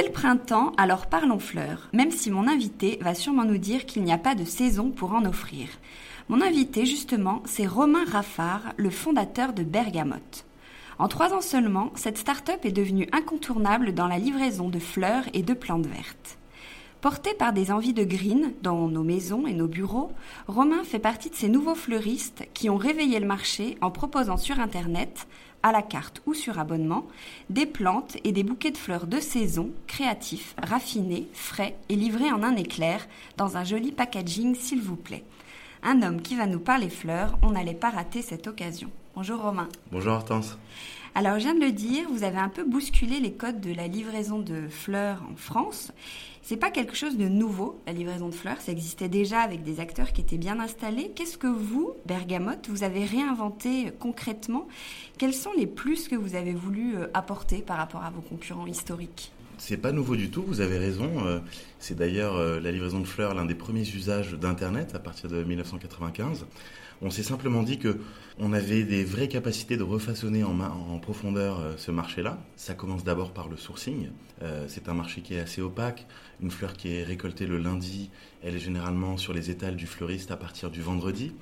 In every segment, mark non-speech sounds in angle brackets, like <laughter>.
C'est le printemps, alors parlons fleurs, même si mon invité va sûrement nous dire qu'il n'y a pas de saison pour en offrir. Mon invité, justement, c'est Romain Raffard, le fondateur de Bergamote. En trois ans seulement, cette start-up est devenue incontournable dans la livraison de fleurs et de plantes vertes. Porté par des envies de green dans nos maisons et nos bureaux, Romain fait partie de ces nouveaux fleuristes qui ont réveillé le marché en proposant sur Internet à la carte ou sur abonnement, des plantes et des bouquets de fleurs de saison, créatifs, raffinés, frais et livrés en un éclair, dans un joli packaging s'il vous plaît. Un homme qui va nous parler fleurs, on n'allait pas rater cette occasion. Bonjour Romain. Bonjour Hortense. Alors, je viens de le dire, vous avez un peu bousculé les codes de la livraison de fleurs en France. C'est pas quelque chose de nouveau, la livraison de fleurs. Ça existait déjà avec des acteurs qui étaient bien installés. Qu'est-ce que vous, Bergamote, vous avez réinventé concrètement? Quels sont les plus que vous avez voulu euh, apporter par rapport à vos concurrents historiques? C'est pas nouveau du tout, vous avez raison. Euh, c'est d'ailleurs euh, la livraison de fleurs l'un des premiers usages d'Internet à partir de 1995. On s'est simplement dit que on avait des vraies capacités de refaçonner en, profondeur euh, ce marché-là. Ça commence d'abord par le sourcing. Euh, c'est un marché qui est assez opaque. Une fleur qui est récoltée le lundi, elle est généralement sur les étals du fleuriste à partir du vendredi.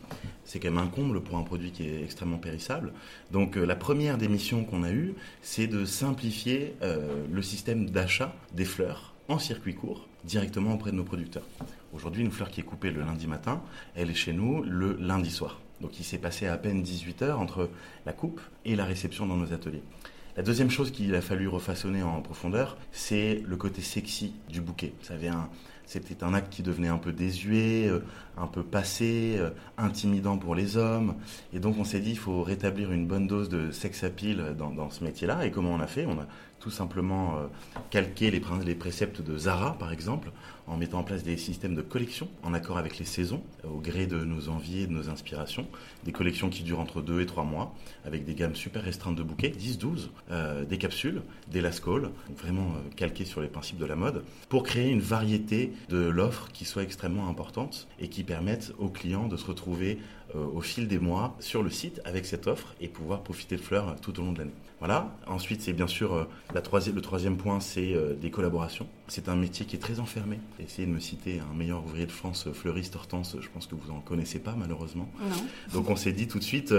C'est quand même un comble pour un produit qui est extrêmement périssable. Donc euh, la première des missions qu'on a eue, c'est de simplifier le système d'achat des fleurs en circuit court directement auprès de nos producteurs. Aujourd'hui, une fleur qui est coupée le lundi matin, elle est chez nous le lundi soir. Donc il s'est passé à peine 18 heures entre la coupe et la réception dans nos ateliers. La deuxième chose qu'il a fallu refaçonner en profondeur, c'est le côté sexy du bouquet. c'était un acte qui devenait un peu désuet, euh, un peu passé, euh, intimidant pour les hommes. Et donc on s'est dit, il faut rétablir une bonne dose de sex appeal dans, dans ce métier-là. Et comment on a fait? On a tout simplement euh, calquer les, les, préceptes de Zara, par exemple, en mettant en place des systèmes de collection en accord avec les saisons, au gré de nos envies et de nos inspirations. Des collections qui durent entre 2 et 3 mois, avec des gammes super restreintes de bouquets, 10-12, euh, des capsules, des lascaux, vraiment euh, calquées sur les principes de la mode, pour créer une variété de l'offre qui soit extrêmement importante et qui permette aux clients de se retrouver au fil des mois sur le site avec cette offre et pouvoir profiter de fleurs tout au long de l'année. Voilà. Ensuite, c'est bien sûr euh, le troisième point, c'est euh, des collaborations. C'est un métier qui est très enfermé. Essayez de me citer un meilleur ouvrier de France, euh, fleuriste Hortense, je pense que vous n'en connaissez pas malheureusement. Donc on s'est dit tout de suite,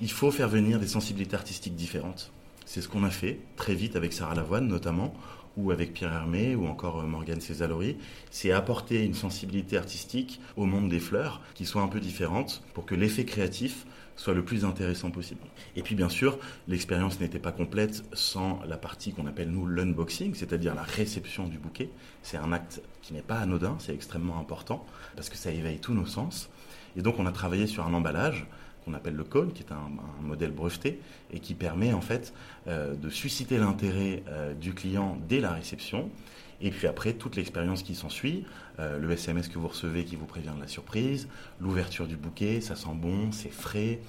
il faut faire venir des sensibilités artistiques différentes. C'est ce qu'on a fait très vite avec Sarah Lavoine notamment, ou avec Pierre Hermé, ou encore Morgane Césalori. C'est apporter une sensibilité artistique au monde des fleurs qui soit un peu différente pour que l'effet créatif soit le plus intéressant possible. Et puis bien sûr, l'expérience n'était pas complète sans la partie qu'on appelle nous l'unboxing, c'est-à-dire la réception du bouquet. C'est un acte qui n'est pas anodin, c'est extrêmement important parce que ça éveille tous nos sens. Et donc on a travaillé sur un emballage qu'on appelle le cône, qui est un, modèle breveté et qui permet en fait euh, de susciter l'intérêt euh, du client dès la réception. Et puis après, toute l'expérience qui s'ensuit, euh, le SMS que vous recevez qui vous prévient de la surprise, l'ouverture du bouquet, ça sent bon, c'est frais,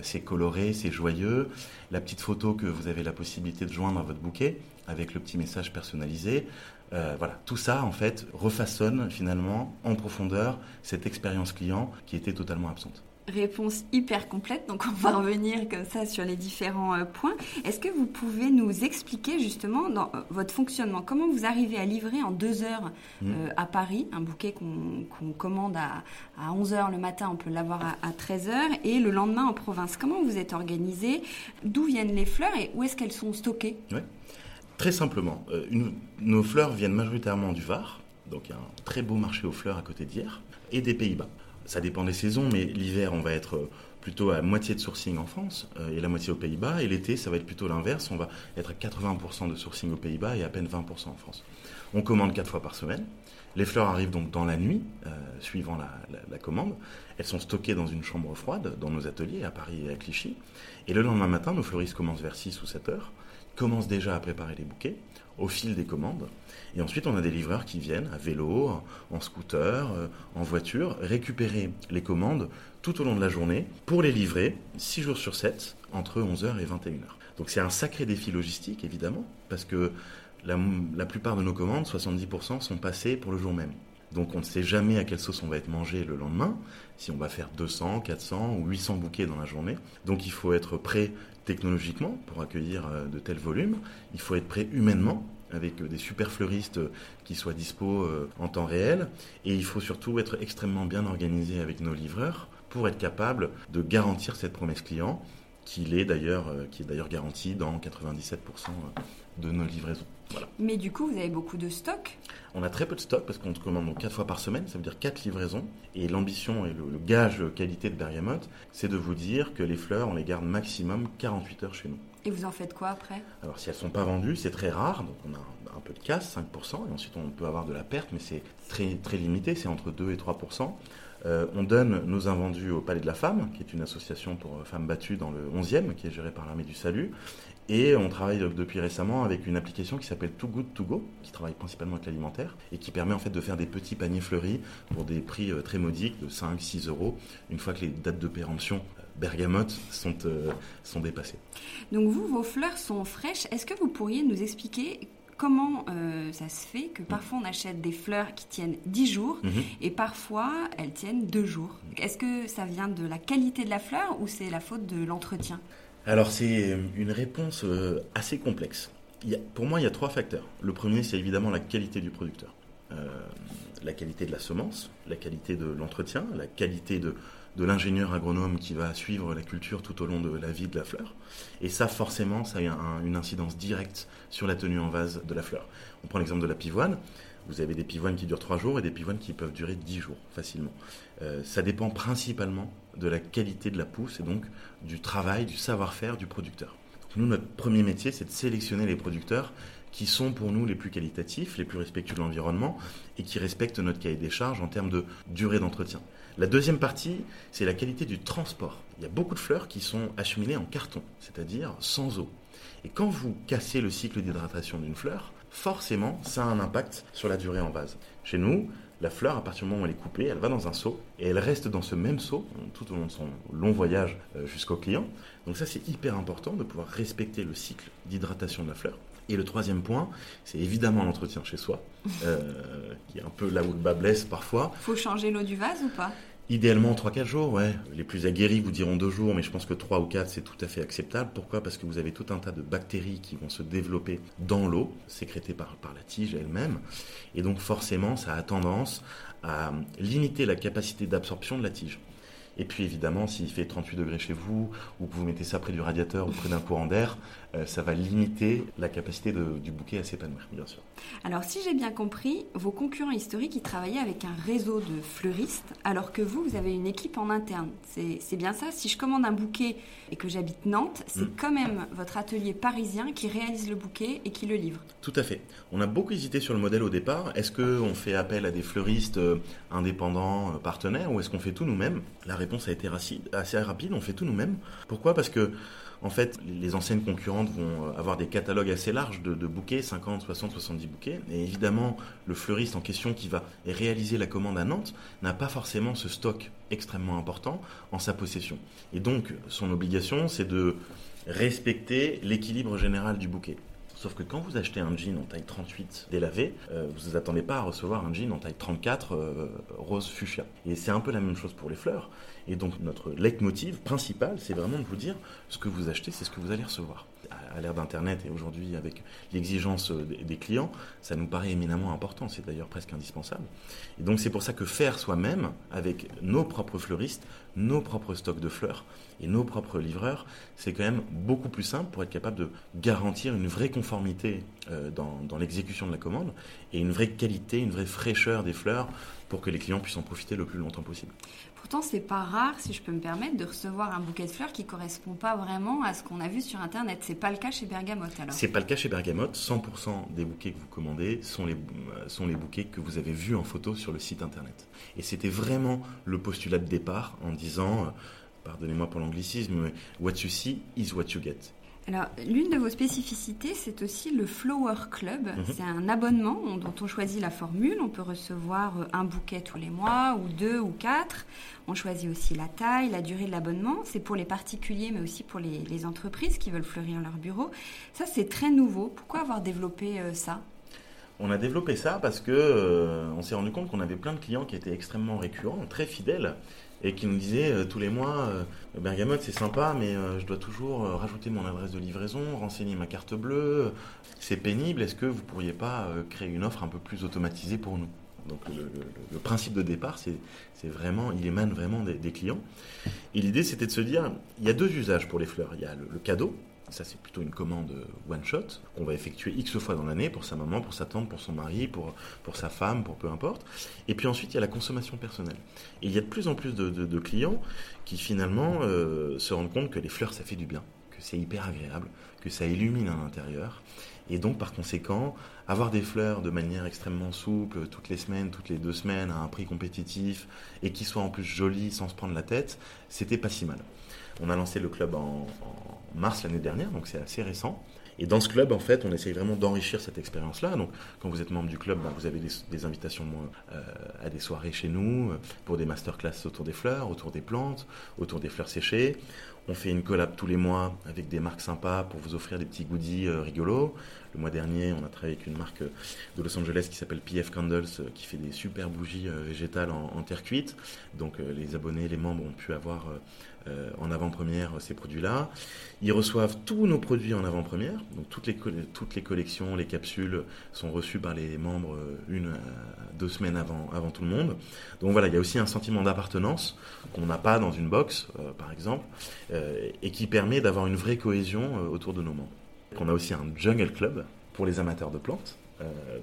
c'est coloré, c'est joyeux, la petite photo que vous avez la possibilité de joindre à votre bouquet avec le petit message personnalisé. voilà, tout ça en fait refaçonne finalement en profondeur cette expérience client qui était totalement absente réponse hyper complète, donc on va revenir comme ça sur les différents euh, points. Est-ce que vous pouvez nous expliquer justement dans euh, votre fonctionnement, comment vous arrivez à livrer en deux heures mmh. euh, à Paris? Un bouquet qu'on commande à, à 11h le matin, on peut l'avoir à, 13h, et le lendemain en province. Comment vous êtes organisé? D'où viennent les fleurs et où est-ce qu'elles sont stockées? Très simplement, nos fleurs viennent majoritairement du Var, donc il y a un très beau marché aux fleurs à côté d'hier, et des Pays-Bas ça dépend des saisons, mais l'hiver, on va être euh, plutôt à moitié de sourcing en France euh, et la moitié aux Pays-Bas. Et l'été, ça va être plutôt l'inverse. On va être à 80% de sourcing aux Pays-Bas et à peine 20% en France. On commande quatre fois par semaine. Les fleurs arrivent donc dans la nuit, euh, suivant la, commande. Elles sont stockées dans une chambre froide dans nos ateliers à Paris et à Clichy. Et le lendemain matin, nos fleuristes commencent vers 6 ou 7 heures, commencent déjà à préparer les bouquets au fil des commandes. Et ensuite, on a des livreurs qui viennent à vélo, en scooter, euh, en voiture, récupérer les commandes tout au long de la journée pour les livrer 6 jours sur 7 entre 11h et 21h. Donc c'est un sacré défi logistique, évidemment, parce que la, la plupart de nos commandes, 70%, sont passées pour le jour même. Donc on ne sait jamais à quelle sauce on va être mangé le lendemain, si on va faire 200, 400 ou 800 bouquets dans la journée. Donc il faut être prêt technologiquement pour accueillir euh, de tels volumes, il faut être prêt humainement avec euh, des super fleuristes qui soient dispo euh, en temps réel. Et il faut surtout être extrêmement bien organisé avec nos livreurs pour être capable de garantir cette promesse client, qui est d'ailleurs, garantie dans 97% de nos livraisons. Mais du coup, vous avez beaucoup de stock? On a très peu de stock parce qu'on commande donc 4 fois par semaine, ça veut dire 4 livraisons. Et l'ambition et le, gage qualité de Bergamote, c'est de vous dire que les fleurs, on les garde maximum 48 heures chez nous. Et vous en faites quoi après? Alors si elles ne sont pas vendues, c'est très rare, donc on a un peu de casse, 5%, et ensuite on peut avoir de la perte, mais c'est très, très limité, c'est entre 2 et 3%. Euh, on donne nos invendus au Palais de la Femme, qui est une association pour femmes battues dans le 11e, qui est gérée par l'armée du salut. Et on travaille depuis récemment avec une application qui s'appelle Too Good To Go, qui travaille principalement avec l'alimentaire et qui permet en fait de faire des petits paniers fleuris pour des prix euh, très modiques de 5-6 euros une fois que les dates de péremption euh, bergamote sont, euh, sont dépassées. Donc vous, vos fleurs sont fraîches. Est-ce que vous pourriez nous expliquer comment ça se fait que parfois on achète des fleurs qui tiennent 10 jours mhm. et parfois elles tiennent 2 jours? Est-ce que ça vient de la qualité de la fleur ou c'est la faute de l'entretien? Alors c'est une réponse euh, assez complexe. pour moi, il y a trois facteurs. Le premier, c'est évidemment la qualité du producteur. Euh, la qualité de la semence, la qualité de l'entretien, la qualité de, l'ingénieur agronome qui va suivre la culture tout au long de la vie de la fleur. Et ça, forcément, ça a une incidence directe sur la tenue en vase de la fleur. On prend l'exemple de la pivoine. Vous avez des pivoines qui durent 3 jours et des pivoines qui peuvent durer 10 jours facilement. Euh, ça dépend principalement de la qualité de la pousse et donc du travail, du savoir-faire du producteur. nous, notre premier métier, c'est de sélectionner les producteurs qui sont pour nous les plus qualitatifs, les plus respectueux de l'environnement et qui respectent notre cahier des charges en termes de durée d'entretien. La deuxième partie, c'est la qualité du transport. Il y a beaucoup de fleurs qui sont acheminées en carton, c'est-à-dire sans eau. Et quand vous cassez le cycle d'hydratation d'une fleur, forcément, ça a un impact sur la durée en vase. Chez nous, la fleur, à partir du moment où elle est coupée, elle va dans un seau et elle reste dans ce même seau tout au long de son long voyage euh, jusqu'au client. Donc ça, c'est hyper important de pouvoir respecter le cycle d'hydratation de la fleur. Et le troisième point, c'est évidemment l'entretien chez soi, <laughs> euh, qui est un peu là où le bas blesse parfois. Faut changer l'eau du vase ou pas? Idéalement 3-4 jours, ouais. Les plus aguerris vous diront 2 jours, mais je pense que 3 ou 4 c'est tout à fait acceptable. Pourquoi? Parce que vous avez tout un tas de bactéries qui vont se développer dans l'eau, sécrétées par, par la tige elle-même. Et donc forcément, ça a tendance à limiter la capacité d'absorption de la tige. Et puis évidemment, s'il fait 38 degrés chez vous, ou que vous mettez ça près du radiateur ou près d'un courant d'air, ça va limiter la capacité du bouquet à s'épanouir, bien sûr. Alors si j'ai bien compris, vos concurrents historiques, ils travaillaient avec un réseau de fleuristes, alors que vous, vous avez une équipe en interne. C'est bien ça? Si je commande un bouquet et que j'habite Nantes, c'est mm. quand même votre atelier parisien qui réalise le bouquet et qui le livre. Tout à fait. On a beaucoup hésité sur le modèle au départ. Est-ce qu'on fait appel à des fleuristes euh, indépendants, euh, partenaires, ou est-ce qu'on fait tout nous-mêmes? La réponse a été assez rapide, on fait tout nous-mêmes. Pourquoi? Parce que en fait, les anciennes concurrentes vont euh, avoir des catalogues assez larges de, bouquets, 50, 60, 70 bouquets. Et évidemment, le fleuriste en question qui va réaliser la commande à Nantes n'a pas forcément ce stock extrêmement important en sa possession. Et donc, son obligation, c'est de respecter l'équilibre général du bouquet. Sauf que quand vous achetez un jean en taille 38 délavé, euh, vous vous attendez pas à recevoir un jean en taille 34 euh, rose fuchsia. Et c'est un peu la même chose pour les fleurs. Et donc notre leitmotiv principal, c'est vraiment de vous dire ce que vous achetez, c'est ce que vous allez recevoir. À l'ère d'Internet et aujourd'hui avec l'exigence des clients, ça nous paraît éminemment important, c'est d'ailleurs presque indispensable. Et donc c'est pour ça que faire soi-même, avec nos propres fleuristes, nos propres stocks de fleurs et nos propres livreurs, c'est quand même beaucoup plus simple pour être capable de garantir une vraie conformité euh, dans, dans l'exécution de la commande et une vraie qualité, une vraie fraîcheur des fleurs pour que les clients puissent en profiter le plus longtemps possible. Pourtant, c'est pas rare, si je peux me permettre, de recevoir un bouquet de fleurs qui correspond pas vraiment à ce qu'on a vu sur Internet. C'est pas le cas chez Bergamote alors C'est pas le cas chez Bergamote. 100% des bouquets que vous commandez sont les, euh, sont les bouquets que vous avez vus en photo sur le site Internet. Et c'était vraiment le postulat de départ en disant, euh, pardonnez-moi pour l'anglicisme, mais what you see is what you get. Alors, l'une de vos spécificités, c'est aussi le Flower Club. Mhm. C'est un abonnement dont on choisit la formule. On peut recevoir euh, un bouquet tous les mois, ou deux, ou quatre. On choisit aussi la taille, la durée de l'abonnement. C'est pour les particuliers, mais aussi pour les, entreprises qui veulent fleurir leur bureau. Ça, c'est très nouveau. Pourquoi avoir développé euh, ça? On a développé ça parce que euh, on s'est rendu compte qu'on avait plein de clients qui étaient extrêmement récurrents, très fidèles, et qui nous disaient euh, tous les mois euh, Bergamote c'est sympa mais euh, je dois toujours rajouter mon adresse de livraison, renseigner ma carte bleue, c'est pénible, est-ce que vous pourriez pas créer une offre un peu plus automatisée pour nous? Donc le, principe de départ, c'est vraiment, il émane vraiment des, clients. Et l'idée, c'était de se dire, il y a deux usages pour les fleurs. Il y a le cadeau, ça, c'est plutôt une commande one shot qu'on va effectuer X fois dans l'année pour sa maman, pour sa tante, pour son mari, pour, pour sa femme, pour peu importe. Et puis ensuite, il y a la consommation personnelle. Et il y a de plus en plus de, clients qui finalement euh, se rendent compte que les fleurs, ça fait du bien, que c'est hyper agréable, que ça illumine à l'intérieur. Et donc, par conséquent, avoir des fleurs de manière extrêmement souple, toutes les semaines, toutes les deux semaines, à un prix compétitif, et qui soient en plus jolies sans se prendre la tête, c'était pas si mal. On a lancé le club en, mars l'année dernière, donc c'est assez récent. Et dans ce club, en fait, on essaye vraiment d'enrichir cette expérience-là. Donc, quand vous êtes membre du club, bah, vous avez des, invitations euh, à des soirées chez nous, euh, pour des masterclass autour des fleurs, autour des plantes, autour des fleurs séchées. On fait une collab tous les mois avec des marques sympas pour vous offrir des petits goodies euh, rigolos. Le mois dernier, on a travaillé avec une marque de Los Angeles qui s'appelle PF Candles, qui fait des super bougies végétales en terre cuite. Donc, les abonnés, les membres ont pu avoir euh, en avant-première ces produits-là. Ils reçoivent tous nos produits en avant-première, donc toutes les, toutes les collections, les capsules sont reçues par les membres euh, une deux semaines avant, avant tout le monde. Donc voilà, il y a aussi un sentiment d'appartenance qu'on n'a pas dans une box, euh, par exemple, et qui permet d'avoir une vraie cohésion autour de nos membres. On a aussi un Jungle Club pour les amateurs de plantes,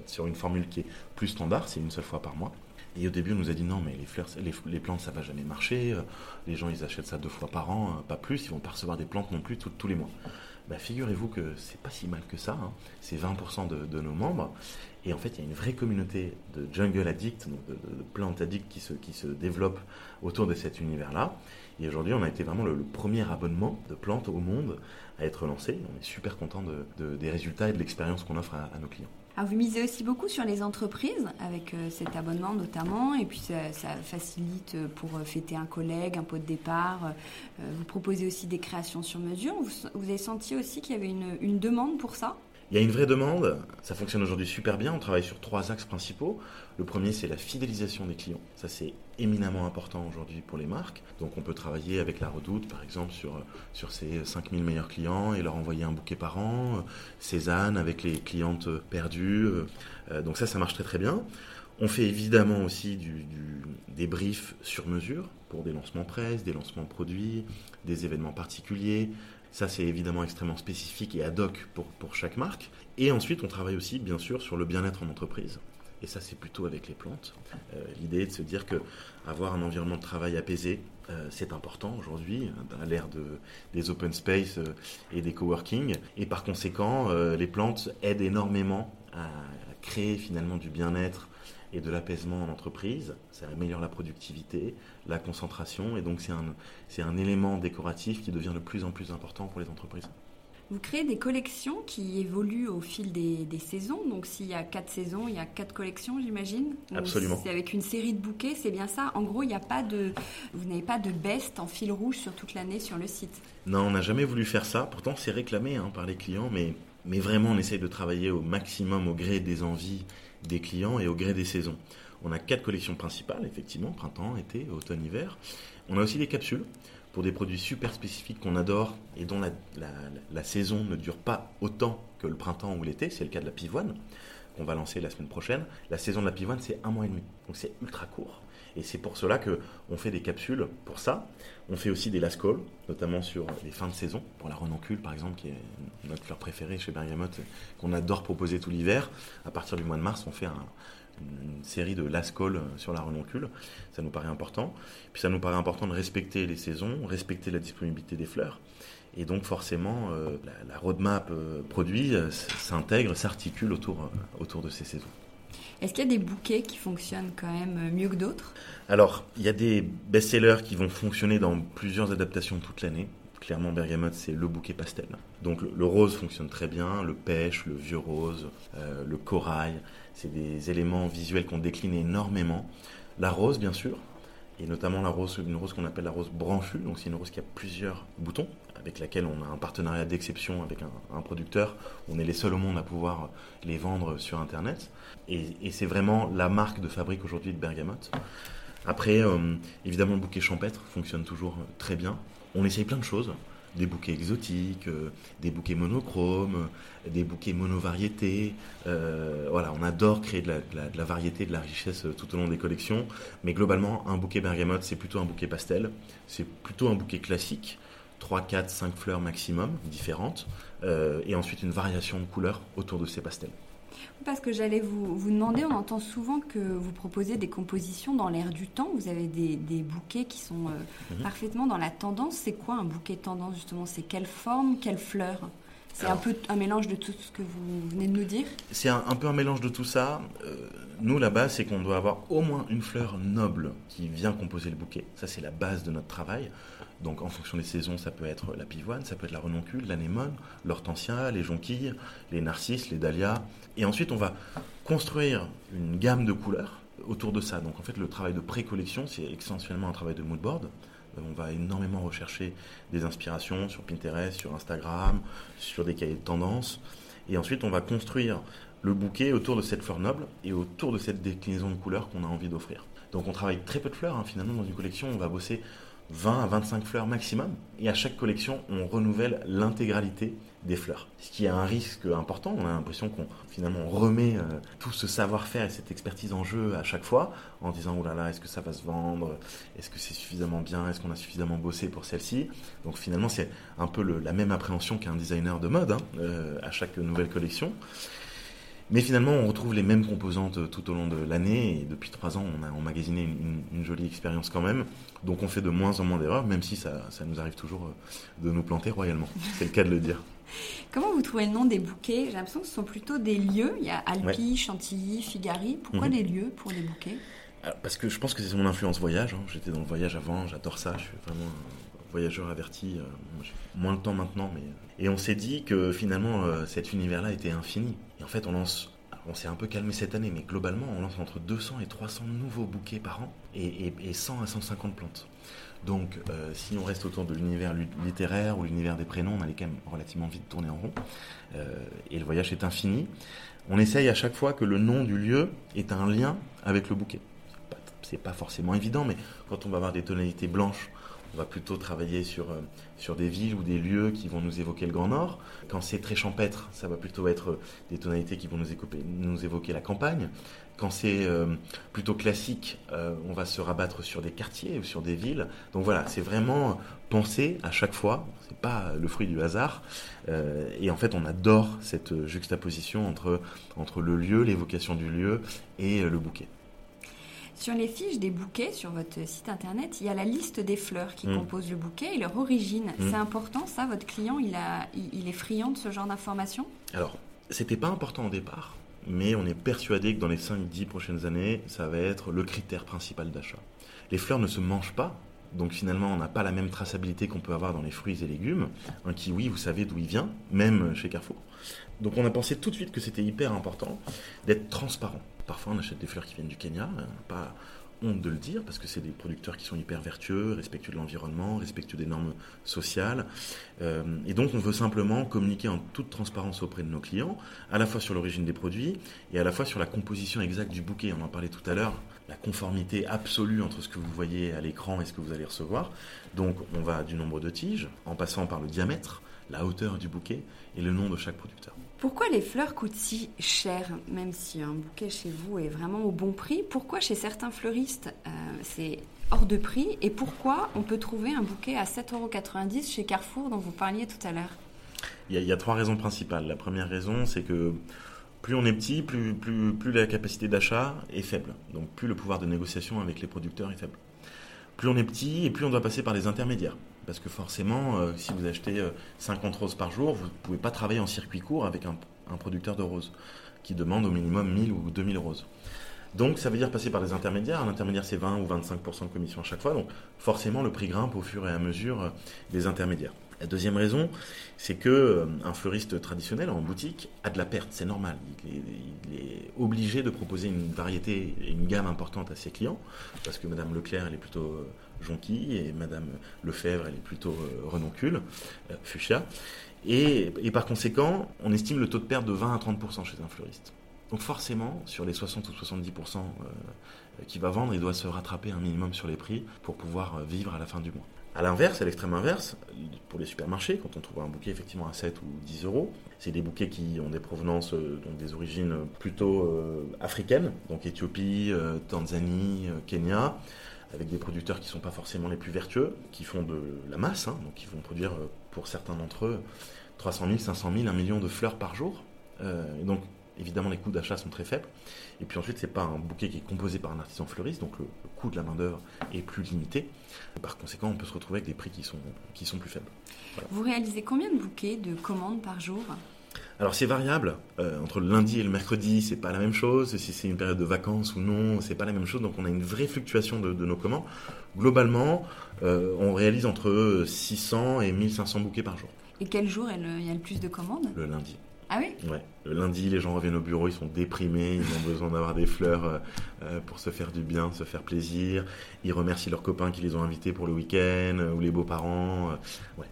sur une formule qui est plus standard, c'est une seule fois par mois. Et au début, on nous a dit non, mais les fleurs, les, plantes, ça va jamais marcher. Euh, les gens, ils achètent ça deux fois par an, euh, pas plus. Ils vont pas recevoir des plantes non plus tous les mois. Bah, figurez-vous que c'est pas si mal que ça. Hein. C'est 20% de, nos membres. Et en fait, il y a une vraie communauté de jungle addicts, de, plantes addicts qui se, qui se développe autour de cet univers-là. Et aujourd'hui, on a été vraiment le, premier abonnement de plantes au monde à être lancé. On est super content des résultats et de l'expérience qu'on offre à nos clients. Ah, vous misez aussi beaucoup sur les entreprises avec euh, cet abonnement notamment, et puis ça, facilite euh, pour euh, fêter un collègue, un pot de départ. vous proposez aussi des créations sur mesure. Vous, avez senti aussi qu'il y avait une demande pour ça? Il y a une vraie demande, ça fonctionne aujourd'hui super bien, on travaille sur trois axes principaux. Le premier, c'est la fidélisation des clients. Ça, c'est éminemment important aujourd'hui pour les marques. Donc, on peut travailler avec la Redoute, par exemple, sur, sur ses 5000 meilleurs clients et leur envoyer un bouquet par an. Cézanne avec les clientes perdues. Euh, donc ça, ça marche très très bien. On fait évidemment aussi des briefs sur mesure pour des lancements presse, des lancements produits, des événements particuliers. Ça, c'est évidemment extrêmement spécifique et ad hoc pour, pour chaque marque. Et ensuite, on travaille aussi, bien sûr, sur le bien-être en entreprise. Et ça, c'est plutôt avec les plantes. Euh, l'idée est de se dire que avoir un environnement de travail apaisé, euh, c'est important aujourd'hui, à l'ère de, des open space euh, et des coworking. Et par conséquent, les plantes aident énormément à créer finalement du bien-être et de l'apaisement en entreprise. Ça améliore la productivité, la concentration, et donc c'est un, c'est un élément décoratif qui devient de plus en plus important pour les entreprises. Vous créez des collections qui évoluent au fil des, saisons. Donc, s'il y a quatre saisons, il y a quatre collections, j'imagine. Absolument. C'est avec une série de bouquets, c'est bien ça. En gros, il n'y a pas de, vous n'avez pas de best en fil rouge sur toute l'année sur le site. Non, on n'a jamais voulu faire ça. Pourtant, c'est réclamé hein, par les clients, mais, mais vraiment, on essaye de travailler au maximum au gré des envies des clients et au gré des saisons. On a quatre collections principales, effectivement, printemps, été, automne, hiver. On a aussi des capsules pour des produits super spécifiques qu'on adore et dont la, saison ne dure pas autant que le printemps ou l'été. C'est le cas de la pivoine qu'on va lancer la semaine prochaine. La saison de la pivoine, c'est un mois et demi. Donc c'est ultra court. Et c'est pour cela qu'on fait des capsules pour ça. On fait aussi des last calls, notamment sur les fins de saison. Pour la renoncule, par exemple, qui est notre fleur préférée chez Bergamote, qu'on adore proposer tout l'hiver. À partir du mois de mars, on fait un, une série de last call sur la renoncule. Ça nous paraît important. Puis ça nous paraît important de respecter les saisons, respecter la disponibilité des fleurs. Et donc forcément, euh, la, roadmap euh, produit euh, s'intègre, s'articule autour, autour de ces saisons. Est-ce qu'il y a des bouquets qui fonctionnent quand même mieux que d'autres? Alors, il y a des best-sellers qui vont fonctionner dans plusieurs adaptations toute l'année. Clairement, Bergamote, c'est le bouquet pastel. Donc le, rose fonctionne très bien, le pêche, le vieux rose, le corail. C'est des éléments visuels qu'on décline énormément. La rose, bien sûr, et notamment la rose, une rose qu'on appelle la rose branchue. Donc c'est une rose qui a plusieurs boutons, avec laquelle on a un partenariat d'exception avec un, producteur. On est les seuls au monde à pouvoir les vendre sur Internet. Et, c'est vraiment la marque de fabrique aujourd'hui de Bergamote. Après, euh, évidemment, le bouquet champêtre fonctionne toujours très bien. On essaye plein de choses des bouquets exotiques, euh, des bouquets monochromes, des bouquets monovariétés. Euh, voilà, on adore créer de la, variété, de la richesse euh, tout au long des collections. Mais globalement, un bouquet bergamote, c'est plutôt un bouquet pastel. C'est plutôt un bouquet classique. 3, 4, 5 fleurs maximum, différentes. et ensuite une variation de couleurs autour de ces pastels. Parce que j'allais vous, vous, demander, on entend souvent que vous proposez des compositions dans l'air du temps. Vous avez des, bouquets qui sont euh, mhm. parfaitement dans la tendance. C'est quoi un bouquet tendance justement? C'est quelle forme, quelle fleur? C'est un peu un mélange de tout ce que vous venez de nous dire? C'est un, peu un mélange de tout ça. Euh, nous, la base, c'est qu'on doit avoir au moins une fleur noble qui vient composer le bouquet. Ça, c'est la base de notre travail. Donc, en fonction des saisons, ça peut être la pivoine, ça peut être la renoncule, l'anémone, l'hortensia, les jonquilles, les narcisses, les dahlias. Et ensuite, on va construire une gamme de couleurs autour de ça. Donc, en fait, le travail de pré-collection, c'est essentiellement un travail de mood board. On va énormément rechercher des inspirations sur Pinterest, sur Instagram, sur des cahiers de tendance. Et ensuite, on va construire le bouquet autour de cette fleur noble et autour de cette déclinaison de couleurs qu'on a envie d'offrir. Donc on travaille très peu de fleurs, hein. finalement dans une collection on va bosser 20 à 25 fleurs maximum. Et à chaque collection, on renouvelle l'intégralité des fleurs. Ce qui est un risque important. On a l'impression qu'on finalement remet euh, tout ce savoir-faire et cette expertise en jeu à chaque fois en disant oh là là, est-ce que ça va se vendre? Est-ce que c'est suffisamment bien? Est-ce qu'on a suffisamment bossé pour celle-ci? Donc finalement, c'est un peu la même appréhension qu'un designer de mode hein, euh, à chaque nouvelle collection. Mais finalement, on retrouve les mêmes composantes tout au long de l'année. Et depuis trois ans, on a emmagasiné une, jolie expérience quand même. Donc on fait de moins en moins d'erreurs, même si ça, nous arrive toujours euh, de nous planter royalement. C'est le cas de le dire. <laughs> Comment vous trouvez le nom des bouquets? J'ai l'impression que ce sont plutôt des lieux. Il y a Alpi, Chantilly, Figari. Pourquoi mhm. des lieux pour les bouquets? Parce que je pense que c'est mon influence voyage. Hein. J'étais dans le voyage avant, j'adore ça. Je suis vraiment un voyageur averti. Euh, moins le temps maintenant, mais et on s'est dit que finalement, euh, cet univers-là était infini. En fait, on s'est un peu calmé cette année, mais globalement, on lance entre 200 et 300 nouveaux bouquets par an et, 100 à 150 plantes. Donc, euh, si on reste autour de l'univers littéraire ou l'univers des prénoms, on allait quand même relativement vite tourner en rond. Euh, et le voyage est infini. On essaye à chaque fois que le nom du lieu ait un lien avec le bouquet. C'est pas forcément évident, mais quand on va avoir des tonalités blanches on va plutôt travailler sur, euh, sur des villes ou des lieux qui vont nous évoquer le Grand Nord. Quand c'est très champêtre, ça va plutôt être des tonalités qui vont nous, évoquer, la campagne. Quand c'est euh, plutôt classique, euh, on va se rabattre sur des quartiers ou sur des villes. Donc voilà, c'est vraiment penser à chaque fois. C'est pas le fruit du hasard. Euh, et en fait, on adore cette juxtaposition entre le lieu, l'évocation du lieu et le bouquet. Sur les fiches des bouquets sur votre site internet, il y a la liste des fleurs qui mm. composent le bouquet et leur origine. Mm. C'est important, ça Votre client, il, a, il est friand de ce genre d'informations? Alors, c'était pas important au départ mais on est persuadé que dans les 5-10 prochaines années, ça va être le critère principal d'achat. Les fleurs ne se mangent pas, donc finalement on n'a pas la même traçabilité qu'on peut avoir dans les fruits et légumes. Un kiwi, vous savez d'où il vient, même chez Carrefour. Donc on a pensé tout de suite que c'était hyper important d'être transparent. Parfois on achète des fleurs qui viennent du Kenya, hein, pas honte de le dire, parce que c'est des producteurs qui sont hyper vertueux, respectueux de l'environnement, respectueux des normes sociales. Euh, et donc on veut simplement communiquer en toute transparence auprès de nos clients, à la fois sur l'origine des produits et à la fois sur la composition exacte du bouquet. On en parlait tout à l'heure, la conformité absolue entre ce que vous voyez à l'écran et ce que vous allez recevoir. Donc on va du nombre de tiges, en passant par le diamètre, la hauteur du bouquet et le nom de chaque producteur. Pourquoi les fleurs coûtent si cher, même si un bouquet chez vous est vraiment au bon prix? Pourquoi chez certains fleuristes euh, c'est hors de prix? Et pourquoi on peut trouver un bouquet à 7,90 euros chez Carrefour dont vous parliez tout à l'heure? Il y, a, trois raisons principales. La première raison, c'est que plus on est petit, plus, plus, la capacité d'achat est faible. Donc plus le pouvoir de négociation avec les producteurs est faible. Plus on est petit et plus on doit passer par des intermédiaires. Parce que forcément, euh, si vous achetez 50 euh, roses par jour, vous ne pouvez pas travailler en circuit court avec un, producteur de roses qui demande au minimum 1000 ou 2000 roses. Donc ça veut dire passer par des intermédiaires. Un intermédiaire, c'est 20 ou 25% de commission à chaque fois. Donc forcément, le prix grimpe au fur et à mesure euh, des intermédiaires. La deuxième raison, c'est que euh, un fleuriste traditionnel en boutique a de la perte, c'est normal. Il est, obligé de proposer une variété et une gamme importante à ses clients, parce que Madame Leclerc, elle est plutôt euh, jonquille, et Madame Lefebvre, elle est plutôt euh, renoncule, fuchsia. Et, et, par conséquent, on estime le taux de perte de 20 à 30% chez un fleuriste. Donc forcément, sur les 60 ou 70% qu'il va vendre, il doit se rattraper un minimum sur les prix pour pouvoir vivre à la fin du mois. À l'inverse, à l'extrême inverse, pour les supermarchés, quand on trouve un bouquet effectivement à 7 ou 10 euros, c'est des bouquets qui ont des provenances, euh, donc des origines plutôt euh, africaines, donc Éthiopie, euh, Tanzanie, Kenya, avec des producteurs qui ne sont pas forcément les plus vertueux, qui font de la masse, hein, donc qui vont produire pour certains d'entre eux 300 000, 500 000, 1 million de fleurs par jour. donc évidemment les coûts d'achat sont très faibles. Et puis ensuite, c'est pas un bouquet qui est composé par un artisan fleuriste, donc le, coût de la main-d'œuvre est plus limité. par conséquent, on peut se retrouver avec des prix qui sont, qui sont plus faibles. Vous réalisez combien de bouquets de commandes par jour? Alors c'est variable. Euh, entre le lundi et le mercredi, c'est pas la même chose. Si c'est une période de vacances ou non, c'est pas la même chose. Donc on a une vraie fluctuation de, nos commandes. Globalement, euh, on réalise entre 600 et 1500 bouquets par jour. Et quel jour il y a le plus de commandes? Le lundi. Ah oui. Le lundi, les gens reviennent au bureau, ils sont déprimés, ils ont besoin d'avoir des fleurs euh, euh, pour se faire du bien, se faire plaisir. Ils remercient leurs copains qui les ont invités pour le week-end euh, ou les beaux-parents.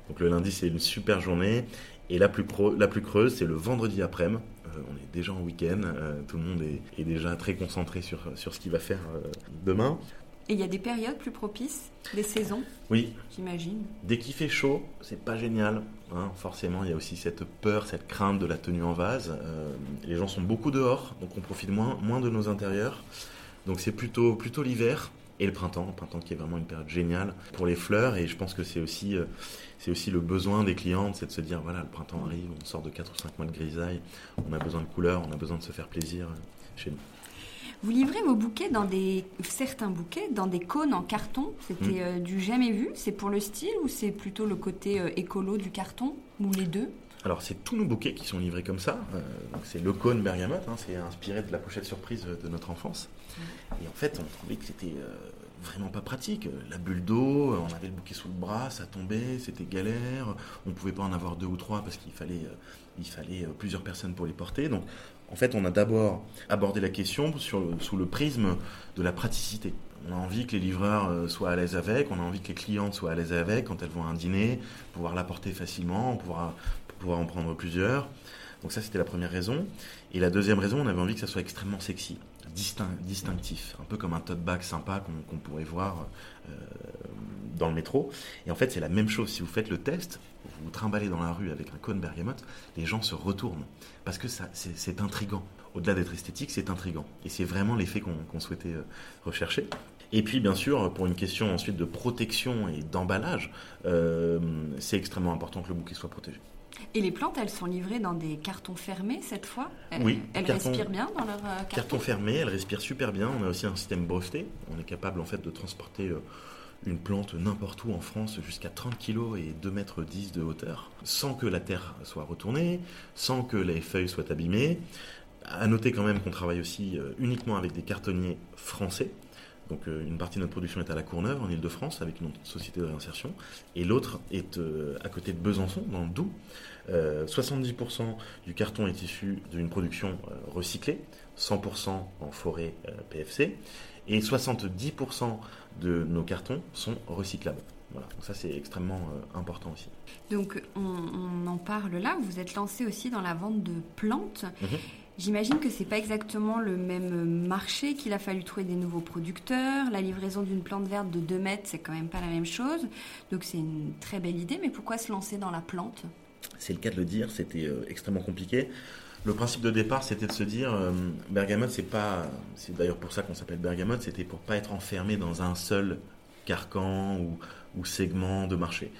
Donc le lundi, c'est une super journée. Et la plus, creuse, c'est le vendredi après-midi. on est déjà en week-end, tout le monde est, déjà très concentré sur ce qu'il va faire demain. Et il y a des périodes plus propices, des saisons Oui. J'imagine. Dès qu'il fait chaud, c'est pas génial. Hein. Forcément, il y a aussi cette peur, cette crainte de la tenue en vase. Euh, les gens sont beaucoup dehors, donc on profite moins, moins de nos intérieurs. Donc c'est plutôt, plutôt l'hiver et le printemps. Le printemps qui est vraiment une période géniale pour les fleurs. Et je pense que c'est aussi, euh, c'est aussi le besoin des clientes, c'est de se dire voilà, le printemps arrive, on sort de 4 ou 5 mois de grisaille, on a besoin de couleurs, on a besoin de se faire plaisir euh, chez nous. Vous livrez vos bouquets dans des certains bouquets dans des cônes en carton. C'était mm. euh, du jamais vu. C'est pour le style ou c'est plutôt le côté euh, écolo du carton ou les deux? Alors c'est tous nos bouquets qui sont livrés comme ça. Euh, c'est le cône bergamote, hein. c'est inspiré de la pochette surprise de notre enfance. Mm. Et en fait, on trouvait que c'était vraiment pas pratique. La bulle d'eau, on avait le bouquet sous le bras, ça tombait, c'était galère. On ne pouvait pas en avoir deux ou trois parce qu'il fallait, il fallait plusieurs personnes pour les porter. Donc en fait, on a d'abord abordé la question sous le prisme de la praticité. On a envie que les livreurs euh, soient à l'aise avec, on a envie que les clientes soient à l'aise avec quand elles vont à un dîner, pouvoir l'apporter facilement, pouvoir, pouvoir en prendre plusieurs. Donc ça, c'était la première raison. Et la deuxième raison, on avait envie que ça soit extrêmement sexy, distinctif, un peu comme un tote bag sympa qu'on pourrait voir euh, dans le métro. Et en fait, c'est la même chose. Si vous faites le test, vous vous trimballez dans la rue avec un cône bergamote, les gens se retournent. Parce que c'est intrigant. Au-delà d'être esthétique, c'est intrigant. Et c'est vraiment l'effet qu'on souhaitait euh, rechercher. Et puis, bien sûr, pour une question ensuite de protection et d'emballage, euh, c'est extrêmement important que le bouquet soit protégé. Et les plantes, elles sont livrées dans des cartons fermés cette fois Oui. Elles respirent bien dans leur euh, carton Carton fermé, elles respirent super bien. On a aussi un système breveté. On est capable en fait de transporter euh, une plante n'importe où en France jusqu'à 30 kg et 2 mètres 10 de hauteur, sans que la terre soit retournée, sans que les feuilles soient abîmées. À noter quand même qu'on travaille aussi uniquement avec des cartonniers français. Donc euh, une partie de notre production est à La Courneuve, en Ile-de-France, avec une société de réinsertion, et l'autre est euh, à côté de Besançon, dans le Doubs. 70% euh, du carton est issu d'une production recyclée, 100% en forêt PFC, et 70% de nos cartons sont recyclables. Voilà, donc ça c'est extrêmement important aussi. Donc on, en parle là, vous êtes lancé aussi dans la vente de plantes. Mhm. J'imagine que c'est pas exactement le même marché, qu'il a fallu trouver des nouveaux producteurs. La livraison d'une plante verte de 2 mètres, c'est quand même pas la même chose. Donc c'est une très belle idée, mais pourquoi se lancer dans la plante? C'est le cas de le dire, c'était euh, extrêmement compliqué. Le principe de départ, c'était de se dire, euh, bergamote, c'est pas, c'est d'ailleurs pour ça qu'on s'appelle bergamote, c'était pour pas être enfermé dans un seul carcan ou, ou segment de marché.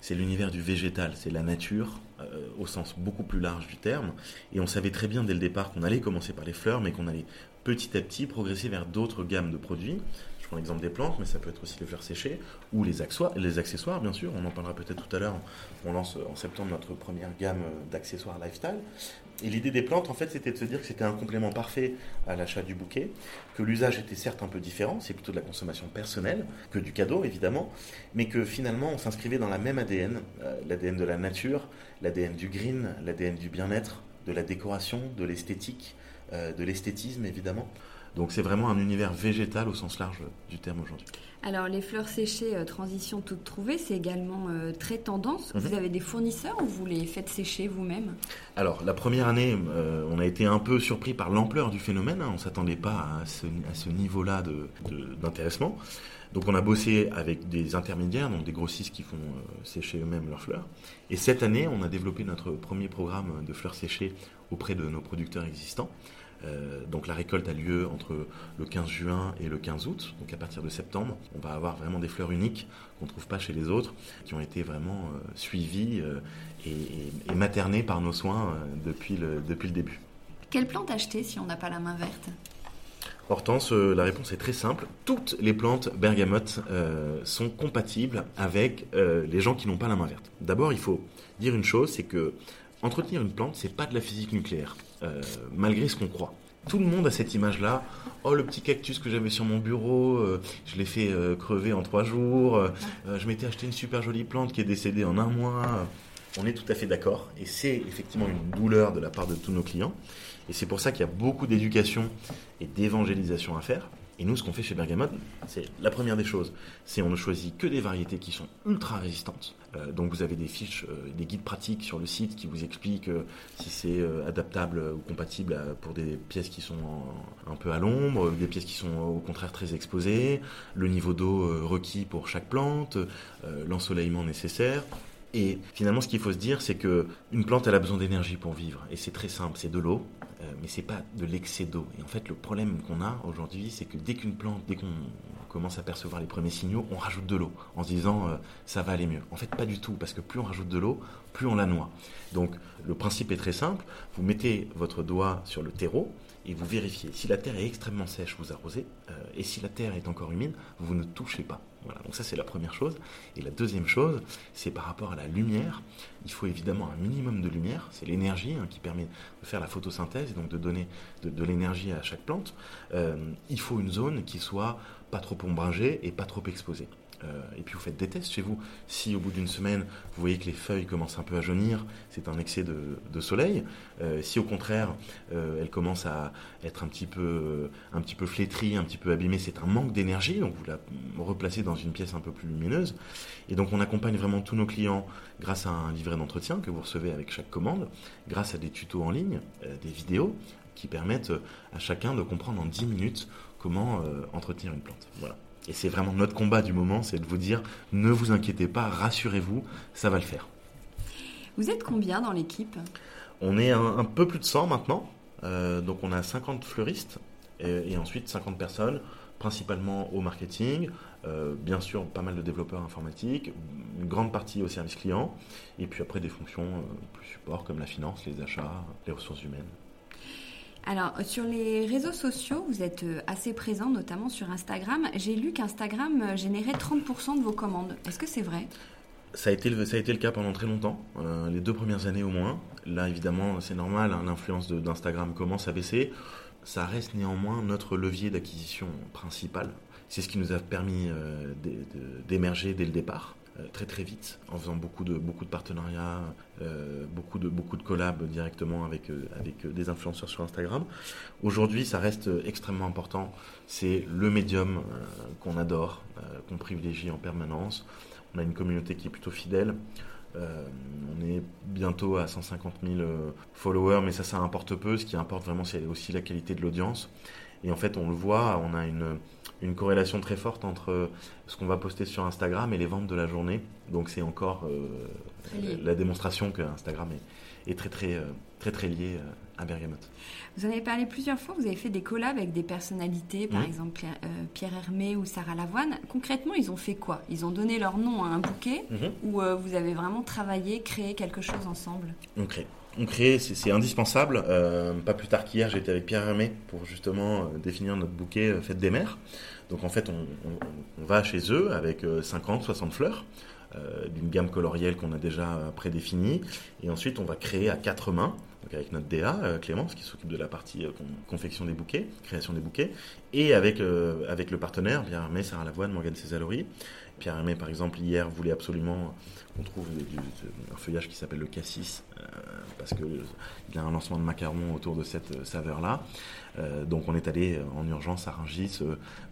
C'est l'univers du végétal, c'est la nature euh, au sens beaucoup plus large du terme. Et on savait très bien dès le départ qu'on allait commencer par les fleurs, mais qu'on allait petit à petit progresser vers d'autres gammes de produits. Je prends l'exemple des plantes, mais ça peut être aussi les fleurs séchées ou les accessoires, les accessoires bien sûr. On en parlera peut-être tout à l'heure. On lance en septembre notre première gamme d'accessoires lifestyle. Et l'idée des plantes, en fait, c'était de se dire que c'était un complément parfait à l'achat du bouquet, que l'usage était certes un peu différent, c'est plutôt de la consommation personnelle que du cadeau, évidemment, mais que finalement, on s'inscrivait dans la même ADN, euh, l'ADN de la nature, l'ADN du green, l'ADN du bien-être, de la décoration, de l'esthétique, euh, de l'esthétisme, évidemment. Donc c'est vraiment un univers végétal au sens large du terme aujourd'hui. Alors les fleurs séchées, euh, transition toute trouvée, c'est également euh, très tendance. Vous mhm. avez des fournisseurs ou vous les faites sécher vous-même? Alors la première année, euh, on a été un peu surpris par l'ampleur du phénomène. Hein. On ne s'attendait pas à ce, niveau-là d'intéressement. donc on a bossé avec des intermédiaires, donc des grossistes qui font sécher eux-mêmes leurs fleurs. Et cette année, on a développé notre premier programme de fleurs séchées auprès de nos producteurs existants. Euh, donc la récolte a lieu entre le 15 juin et le 15 août. Donc à partir de septembre, on va avoir vraiment des fleurs uniques qu'on ne trouve pas chez les autres, qui ont été vraiment euh, suivies euh, et, maternées par nos soins depuis, le, depuis le début. Quelle plante acheter si on n'a pas la main verte? Hortense, la réponse est très simple. Toutes les plantes bergamotes sont compatibles avec les gens qui n'ont pas la main verte. D'abord, il faut dire une chose, c'est que entretenir une plante, c'est pas de la physique nucléaire. Euh, malgré ce qu'on croit. Tout le monde a cette image-là. Oh, le petit cactus que j'avais sur mon bureau, euh, je l'ai fait euh, crever en trois jours. je m'étais acheté une super jolie plante qui est décédée en un mois. On est tout à fait d'accord. Et c'est effectivement une douleur de la part de tous nos clients. Et c'est pour ça qu'il y a beaucoup d'éducation et d'évangélisation à faire. Et nous, ce qu'on fait chez Bergamote, c'est la première des choses, c'est on ne choisit que des variétés qui sont ultra résistantes. Euh, donc vous avez des fiches, euh, des guides pratiques sur le site qui vous expliquent euh, si c'est adaptable ou compatible pour des pièces qui sont un peu à l'ombre, des pièces qui sont au contraire très exposées, le niveau d'eau requis pour chaque plante, l'ensoleillement nécessaire. Et finalement, ce qu'il faut se dire, c'est que une plante, elle a besoin d'énergie pour vivre. Et c'est très simple, c'est de l'eau, euh, mais c'est pas de l'excès d'eau. Et en fait, le problème qu'on a aujourd'hui, c'est que dès qu'une plante, dès qu'on commence à percevoir les premiers signaux, on rajoute de l'eau en se disant euh, ça va aller mieux. En fait, pas du tout, parce que plus on rajoute de l'eau, plus on la noie. Donc, le principe est très simple. Vous mettez votre doigt sur le terreau et vous vérifiez. Si la terre est extrêmement sèche, vous arrosez. Euh, et si la terre est encore humide, vous ne touchez pas. Voilà, donc ça c'est la première chose. Et la deuxième chose, c'est par rapport à la lumière. Il faut évidemment un minimum de lumière. C'est l'énergie hein, qui permet de faire la photosynthèse et donc de donner de, l'énergie à chaque plante. Euh, il faut une zone qui soit pas trop ombragée et pas trop exposée. Euh, et puis vous faites des tests chez vous. Si au bout d'une semaine, vous voyez que les feuilles commencent un peu à jaunir, c'est un excès de, soleil. Euh, si au contraire, euh, elles commencent à être un petit, peu, un petit peu flétries, un petit peu abîmées, c'est un manque d'énergie. Donc vous la replacez dans une pièce un peu plus lumineuse. Et donc on accompagne vraiment tous nos clients grâce à un livret d'entretien que vous recevez avec chaque commande, grâce à des tutos en ligne, des vidéos qui permettent à chacun de comprendre en 10 minutes comment entretenir une plante. Voilà. Et c'est vraiment notre combat du moment, c'est de vous dire, ne vous inquiétez pas, rassurez-vous, ça va le faire. Vous êtes combien dans l'équipe? On est un, peu plus de 100 maintenant. Euh, donc on a 50 fleuristes et, ensuite 50 personnes, principalement au marketing, euh, bien sûr pas mal de développeurs informatiques, une grande partie au service client, et puis après des fonctions euh, plus support comme la finance, les achats, les ressources humaines. Alors, sur les réseaux sociaux, vous êtes euh, assez présent, notamment sur Instagram. J'ai lu qu'Instagram euh, générait 30% de vos commandes. Est-ce que c'est vrai? Ça a, été le, cas pendant très longtemps, euh, les deux premières années au moins. Là, évidemment, c'est normal, hein, l'influence d'Instagram commence à baisser. Ça reste néanmoins notre levier d'acquisition principal. C'est ce qui nous a permis d'émerger dès le départ. Euh, très très vite en faisant beaucoup de, beaucoup de partenariats, euh, beaucoup, de, beaucoup de collabs directement avec, euh, avec des influenceurs sur Instagram. Aujourd'hui, ça reste extrêmement important. C'est le médium qu'on adore, qu'on privilégie en permanence. On a une communauté qui est plutôt fidèle. on est bientôt à 150 000 followers, mais ça, ça importe peu. Ce qui importe vraiment, c'est aussi la qualité de l'audience. Et en fait, on le voit, on a une, une corrélation très forte entre ce qu'on va poster sur Instagram et les ventes de la journée. Donc c'est encore euh, la démonstration que Instagram est, très très euh, très très lié euh, à Bergamote. Vous en avez parlé plusieurs fois, vous avez fait des collabs avec des personnalités, par exemple Pierre, Hermé ou Sarah Lavoine. Concrètement, ils ont fait quoi? Ils ont donné leur nom à un bouquet mhm. ou vous avez vraiment travaillé, créé quelque chose ensemble? On crée on crée, c'est indispensable. Euh, pas plus tard qu'hier, j'étais avec Pierre Hermé pour justement euh, définir notre bouquet euh, Fête des mères. Donc en fait, on, va chez eux avec 50, 60 fleurs d'une gamme colorielle qu'on a déjà prédéfinie. Et ensuite, on va créer à quatre mains, avec notre DA, Clémence, qui s'occupe de la partie confection des bouquets, création des bouquets, et avec, avec le partenaire, Pierre Hermé, Sarah Lavoine, Morgane Césalori. Pierre Hermé, par exemple, hier voulait absolument qu'on trouve un feuillage qui s'appelle le cassis, euh, parce qu'il y a un lancement de macarons autour de cette euh, saveur-là. Euh, donc on est allé en urgence à Rungis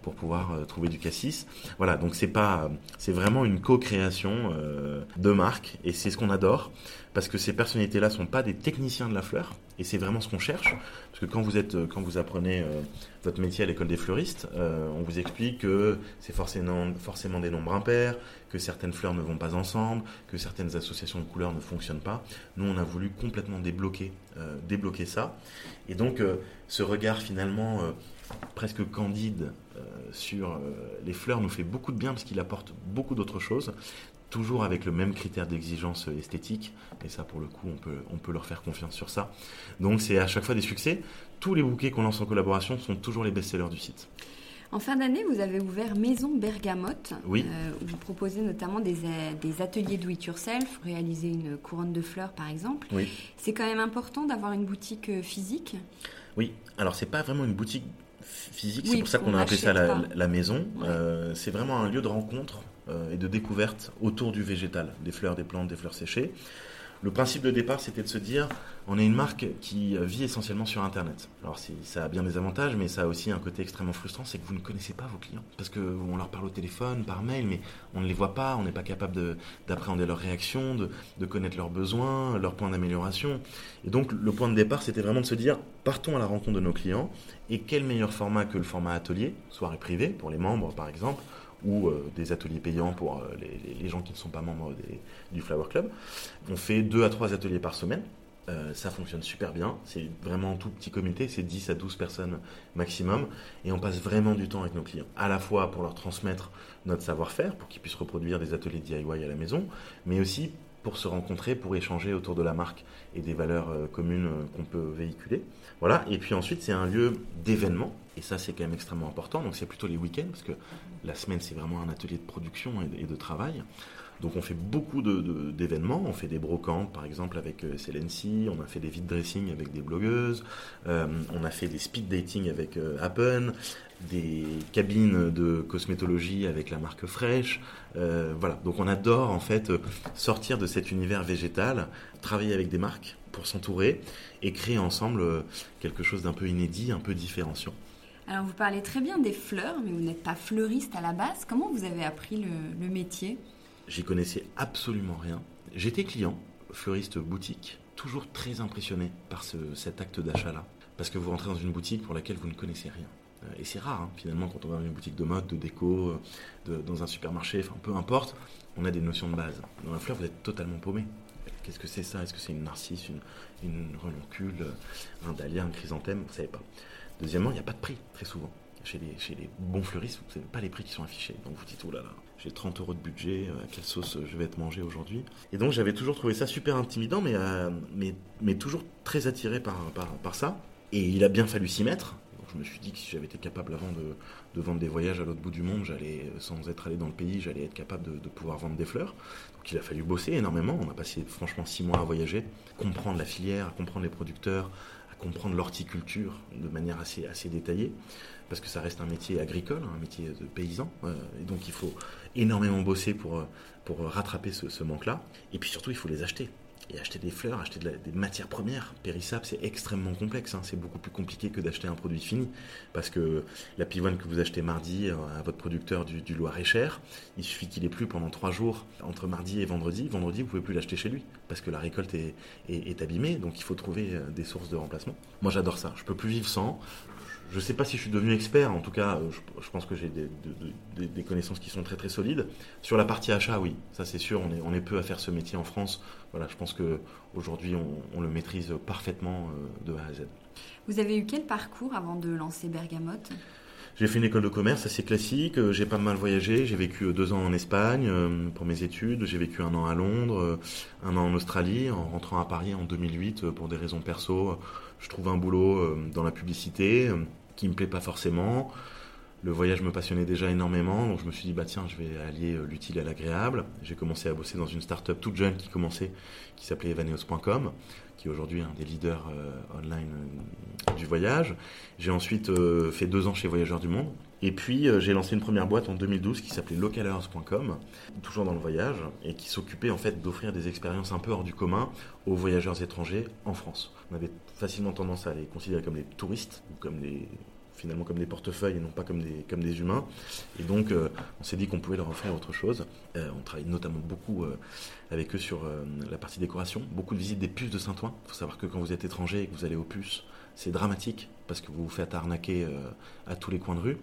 pour pouvoir trouver du cassis. Voilà, donc c'est pas, c'est vraiment une co-création de marque et c'est ce qu'on adore parce que ces personnalités-là sont pas des techniciens de la fleur et c'est vraiment ce qu'on cherche. Parce que quand vous êtes, quand vous apprenez votre métier à l'école des fleuristes, on vous explique que c'est forcément, forcément des nombres impairs, que certaines fleurs ne vont pas ensemble, que certaines associations de couleurs ne fonctionnent pas. Nous, on a voulu complètement débloquer, euh, débloquer ça. Et donc, euh, ce regard finalement euh, presque candide sur les fleurs nous fait beaucoup de bien parce qu'il apporte beaucoup d'autres choses, toujours avec le même critère d'exigence esthétique. Et ça, pour le coup, on peut, on peut leur faire confiance sur ça. Donc, c'est à chaque fois des succès. Tous les bouquets qu'on lance en collaboration sont toujours les best-sellers du site. En fin d'année, vous avez ouvert Maison Bergamote, oui. Euh, où vous proposez notamment des, des ateliers do it yourself, réaliser une couronne de fleurs par exemple. Oui. C'est quand même important d'avoir une boutique euh, physique? Oui, alors c'est pas vraiment une boutique physique, c'est pour ça qu'on a appelé ça la, maison. Euh, c'est vraiment un lieu de rencontre et de découverte autour du végétal, des fleurs, des plantes, des fleurs séchées. Le principe de départ, c'était de se dire, on est une marque qui vit essentiellement sur Internet. Alors ça a bien des avantages, mais ça a aussi un côté extrêmement frustrant, c'est que vous ne connaissez pas vos clients. Parce qu'on leur parle au téléphone, par mail, mais on ne les voit pas, on n'est pas capable d'appréhender leurs réactions, de, connaître leurs besoins, leurs points d'amélioration. Et donc le point de départ, c'était vraiment de se dire, partons à la rencontre de nos clients, et quel meilleur format que le format atelier, soirée privée, pour les membres par exemple, ou euh, des ateliers payants pour euh, les, gens qui ne sont pas membres du Flower Club. On fait deux à trois ateliers par semaine. Euh, ça fonctionne super bien. C'est vraiment un tout petit comité, c'est 10 à 12 personnes maximum. Et on passe vraiment du temps avec nos clients. À la fois pour leur transmettre notre savoir-faire, pour qu'ils puissent reproduire des ateliers DIY à la maison, mais aussi pour se rencontrer, pour échanger autour de la marque et des valeurs communes qu'on peut véhiculer. Voilà. Et puis ensuite, c'est un lieu d'événement et ça, c'est quand même extrêmement important. Donc, c'est plutôt les week-ends, parce que la semaine, c'est vraiment un atelier de production et de, travail. Donc, on fait beaucoup d'événements. on fait des brocantes, par exemple, avec euh, on a fait des vide dressing avec des blogueuses. Euh, on a fait des speed dating avec euh, Appen. des cabines de cosmétologie avec la marque Fresh. Euh, voilà, donc on adore en fait sortir de cet univers végétal, travailler avec des marques pour s'entourer et créer ensemble quelque chose d'un peu inédit, un peu différenciant. Alors vous parlez très bien des fleurs, mais vous n'êtes pas fleuriste à la base. Comment vous avez appris le, métier? J'y connaissais absolument rien. J'étais client, fleuriste boutique, toujours très impressionné par cet acte d'achat-là. Parce que vous rentrez dans une boutique pour laquelle vous ne connaissez rien. Euh, et c'est rare, hein, finalement, quand on va dans une boutique de mode, de déco, euh, dans un supermarché, enfin peu importe, on a des notions de base. Dans la fleur, vous êtes totalement paumé. Qu'est-ce que c'est ça? Est-ce que c'est une narcisse, une, une reloncule, un dahlia, un chrysanthème? Vous ne savez pas. Deuxièmement, il n'y a pas de prix, très souvent. Chez les, chez bons fleuristes, vous ne savez pas les prix qui sont affichés. Donc vous dites, oh là là, j'ai 30 euros de budget, à euh, quelle sauce je vais être mangé aujourd'hui Et donc j'avais toujours trouvé ça super intimidant, mais, mais toujours très attiré par, ça. Et il a bien fallu s'y mettre. je me suis dit que si j'avais été capable avant de, vendre des voyages à l'autre bout du monde, j'allais, sans être allé dans le pays, j'allais être capable de, pouvoir vendre des fleurs. Donc il a fallu bosser énormément. On a passé franchement six mois à voyager, comprendre la filière, comprendre les producteurs, comprendre l'horticulture de manière assez, assez détaillée, parce que ça reste un métier agricole, un métier de paysan. Euh, et donc il faut énormément bosser pour, pour rattraper ce manque-là. Et puis surtout, il faut les acheter. Et acheter des fleurs, acheter des matières premières périssables, c'est extrêmement complexe. Hein. C'est beaucoup plus compliqué que d'acheter un produit fini. Parce que la pivoine que vous achetez mardi euh, à votre producteur du, du Loir-et-Cher, il suffit qu'il ait plu pendant trois jours entre mardi et vendredi. Vendredi, vous pouvez plus l'acheter chez lui. Parce que la récolte est, est, abîmée. Donc il faut trouver euh, des sources de remplacement. Moi, j'adore ça. Je peux plus vivre sans. Je ne sais pas si je suis devenu expert, en tout cas, euh, je, pense que j'ai des, connaissances qui sont très très solides. Sur la partie achat, oui, ça c'est sûr, on est, on est peu à faire ce métier en France. Voilà, je pense qu'aujourd'hui, on, on le maîtrise parfaitement euh, de A à Z. Vous avez eu quel parcours avant de lancer Bergamote? J'ai fait une école de commerce assez classique, euh, j'ai pas mal voyagé, j'ai vécu deux ans en Espagne pour mes études, j'ai vécu un an à Londres, un an en Australie, en rentrant à Paris en 2008 pour des raisons perso, je trouve un boulot dans la publicité qui me plaît pas forcément. Le voyage me passionnait déjà énormément, donc je me suis dit, bah tiens, je vais allier euh, l'utile à l'agréable. J'ai commencé à bosser dans une start-up toute jeune qui commençait, qui s'appelait evaneos.com, qui est aujourd'hui un des leaders euh, online euh, du voyage. J'ai ensuite fait deux ans chez Voyageurs du Monde. Et puis j'ai lancé une première boîte en 2012 qui s'appelait localers.com, toujours dans le voyage, et qui s'occupait en fait d'offrir des expériences un peu hors du commun aux voyageurs étrangers en France. On avait facilement tendance à les considérer comme des touristes ou comme finalement comme des portefeuilles et non pas comme des, comme des humains. Et donc, euh, on s'est dit qu'on pouvait leur offrir autre chose. Euh, on travaille notamment beaucoup euh, avec eux sur la partie décoration, beaucoup de visites des puces de Saint-Ouen. Il faut savoir que quand vous êtes étranger et que vous allez aux puces, c'est dramatique parce que vous vous faites arnaquer à tous les coins de rue.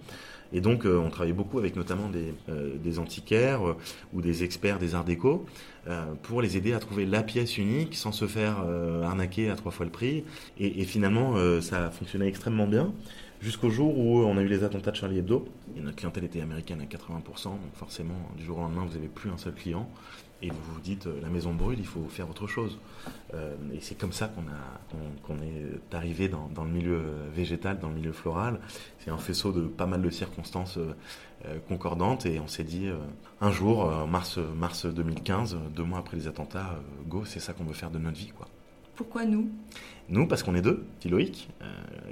Et donc, on travaille beaucoup avec notamment des, des antiquaires ou des experts des arts déco pour les aider à trouver la pièce unique sans se faire arnaquer à trois fois le prix. Et, finalement, ça a fonctionné extrêmement bien. Jusqu'au jour où on a eu les attentats de Charlie Hebdo. Et notre clientèle était américaine à 80%, donc forcément, du jour au lendemain, vous n'avez plus un seul client. Et vous vous dites, euh, la maison brûle, il faut faire autre chose. Euh, et c'est comme ça qu'on a, qu'on, est arrivé dans, dans, le milieu euh, végétal, dans le milieu floral. C'est un faisceau de pas mal de circonstances concordantes. Et on s'est dit, un jour, mars, mars 2015, deux mois après les attentats, go, c'est ça qu'on veut faire de notre vie, quoi. Pourquoi nous? Nous, parce qu'on est deux, Loïc, euh,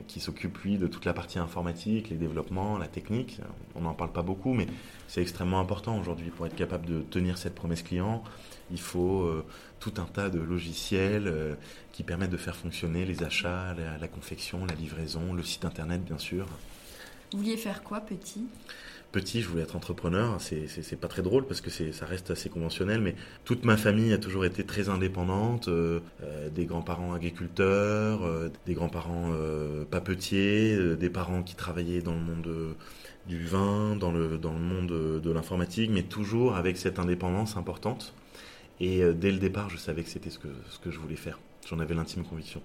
qui s'occupe lui de toute la partie informatique, les développements, la technique. On n'en parle pas beaucoup, mais c'est extrêmement important aujourd'hui pour être capable de tenir cette promesse client. Il faut euh, tout un tas de logiciels euh, qui permettent de faire fonctionner les achats, la confection, la livraison, le site internet, bien sûr. Vous vouliez faire quoi, petit? Petit, je voulais être entrepreneur. C'est pas très drôle parce que ça reste assez conventionnel, mais toute ma famille a toujours été très indépendante. Euh, des grands-parents agriculteurs, des grands-parents papetiers, des parents qui travaillaient dans le monde du vin, dans le, dans le monde de l'informatique, mais toujours avec cette indépendance importante. Et dès le départ, je savais que c'était ce que, ce que je voulais faire. J'en avais l'intime conviction.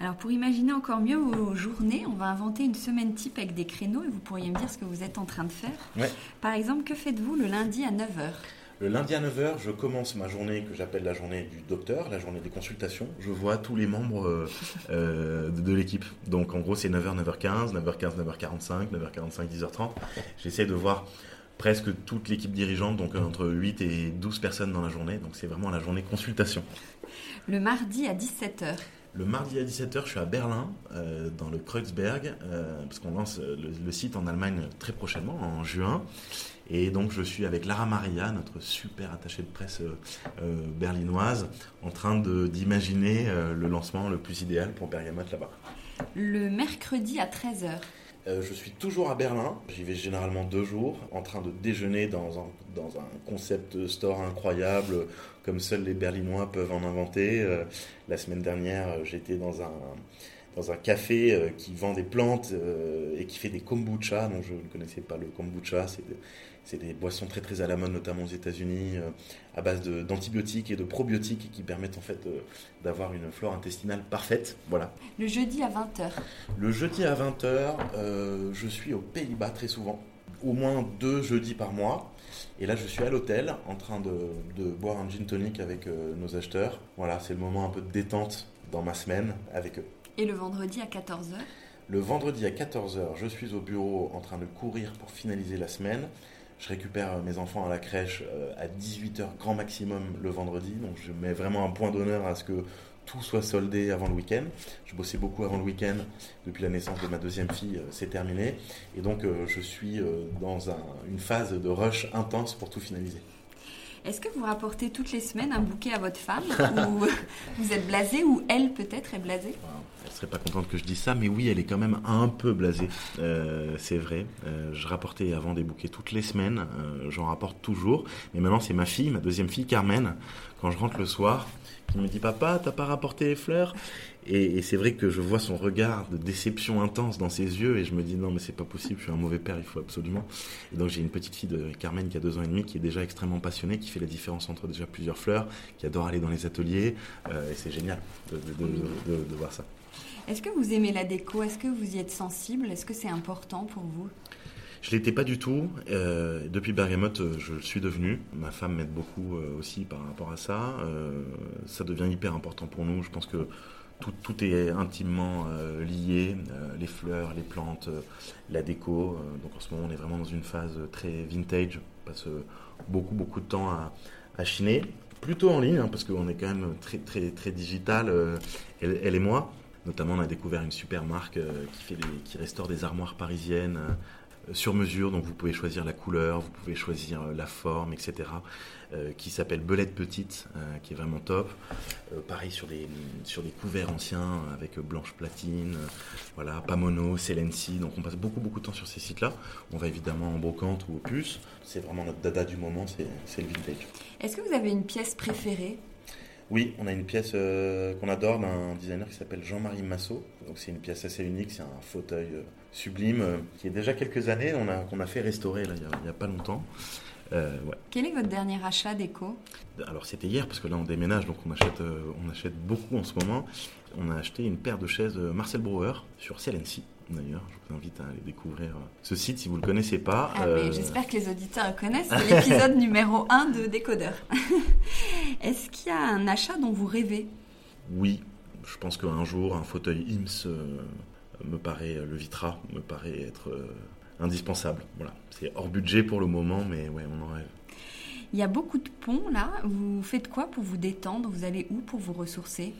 Alors pour imaginer encore mieux vos journées, on va inventer une semaine type avec des créneaux et vous pourriez me dire ce que vous êtes en train de faire. Par exemple, que faites-vous le lundi à 9h le lundi à 9h, je commence ma journée que j'appelle la journée du docteur, la journée des consultations. Je vois tous les membres euh, euh, de, l'équipe. Donc en gros, c'est 9h, 9h15, 9h15, 9h45, 9h45, 10h30. J'essaie de voir presque toute l'équipe dirigeante, donc entre 8 et 12 personnes dans la journée. Donc c'est vraiment la journée consultation. Le mardi à 17h Le mardi à 17h, je suis à Berlin, dans le Kreuzberg, parce qu'on lance le, site en Allemagne très prochainement, en juin. Et donc je suis avec Lara Maria, notre super attachée de presse euh, euh, berlinoise, en train d'imaginer euh, le lancement le plus idéal pour Bergamote là-bas. Le mercredi à 13h. je suis toujours à Berlin, j'y vais généralement deux jours, en train de déjeuner dans un, dans un concept store incroyable, comme seuls les Berlinois peuvent en inventer. la semaine dernière, j'étais dans un, dans un café qui vend des plantes et qui fait des kombucha, dont je ne connaissais pas le kombucha. C'est des boissons très très à la mode, notamment aux États-Unis, euh, à base d'antibiotiques et de probiotiques qui permettent en fait d'avoir une flore intestinale parfaite. Voilà. Le jeudi à 20h. Le jeudi à 20h, je suis aux Pays-Bas très souvent, au moins deux jeudis par mois. Et là, je suis à l'hôtel en train de, de, boire un gin tonic avec nos acheteurs. Voilà, c'est le moment un peu de détente dans ma semaine avec eux. Et le vendredi à 14h Le vendredi à 14h, je suis au bureau en train de courir pour finaliser la semaine. Je récupère mes enfants à la crèche euh, à 18h grand maximum le vendredi. Donc je mets vraiment un point d'honneur à ce que tout soit soldé avant le week-end. Je bossais beaucoup avant le week-end. Depuis la naissance de ma deuxième fille, euh, c'est terminé. Et donc euh, je suis dans une phase de rush intense pour tout finaliser. Est-ce que vous rapportez toutes les semaines un bouquet à votre femme? Ou <laughs> vous êtes blasé ou elle peut-être est blasée? Elle serait pas contente que je dise ça, mais oui, elle est quand même un peu blasée. Euh, c'est vrai. Euh, je rapportais avant des bouquets toutes les semaines. Euh, j'en rapporte toujours. Mais maintenant, c'est ma fille, ma deuxième fille, Carmen. Quand je rentre le soir, qui me dit Papa, t'as pas rapporté les fleurs? Et, c'est vrai que je vois son regard de déception intense dans ses yeux et je me dis non mais c'est pas possible, je suis un mauvais père, il faut absolument. Et donc j'ai une petite fille de Carmen qui a deux ans et demi qui est déjà extrêmement passionnée, qui fait la différence entre déjà plusieurs fleurs, qui adore aller dans les ateliers et c'est génial de, voir ça. Est-ce que vous aimez la déco? Est-ce que vous y êtes sensible? Est-ce que c'est important pour vous? Je l'étais pas du tout. Euh, depuis Bergamote, euh, je le suis devenu. Ma femme m'aide beaucoup aussi par rapport à ça. ça devient hyper important pour nous. Je pense que tout, est intimement euh, lié, euh, les fleurs, les plantes, euh, la déco. donc en ce moment, on est vraiment dans une phase très vintage. On passe beaucoup, beaucoup de temps à, chiner. Plutôt en ligne, hein, parce qu'on est quand même très, très, très digital, elle, et moi. Notamment, on a découvert une super marque qui, fait qui restaure des armoires parisiennes sur mesure, donc vous pouvez choisir la couleur, vous pouvez choisir la forme, etc. Euh, qui s'appelle Belette Petite, euh, qui est vraiment top. Euh, pareil sur des, sur couverts anciens avec Blanche Platine, voilà, Pamono, Celency. Donc on passe beaucoup beaucoup de temps sur ces sites-là. On va évidemment en brocante ou au puce. C'est vraiment notre dada du moment, c'est le vintage. Est-ce que vous avez une pièce préférée? Oui, on a une pièce qu'on adore d'un designer qui s'appelle Jean-Marie Massot. Donc c'est une pièce assez unique, c'est un fauteuil sublime qui est déjà quelques années on a qu'on a fait restaurer là, il n'y a, pas longtemps. Euh, Quel est votre dernier achat d'éco? Alors c'était hier parce que là on déménage donc on achète, euh, on achète beaucoup en ce moment. On a acheté une paire de chaises Marcel Brouwer sur CLNC. D'ailleurs, je vous invite à aller découvrir euh, ce site si vous ne le connaissez pas. Ah, j'espère que les auditeurs connaissent. C'est l'épisode <laughs> numéro 1 de Décodeur. <laughs> Est-ce qu'il y a un achat dont vous rêvez? Oui, je pense qu'un jour, un fauteuil IMS me paraît, le Vitra me paraît être indispensable. Voilà. C'est hors budget pour le moment, mais ouais, on en rêve. Il y a beaucoup de ponts là. Vous faites quoi pour vous détendre? Vous allez où pour vous ressourcer?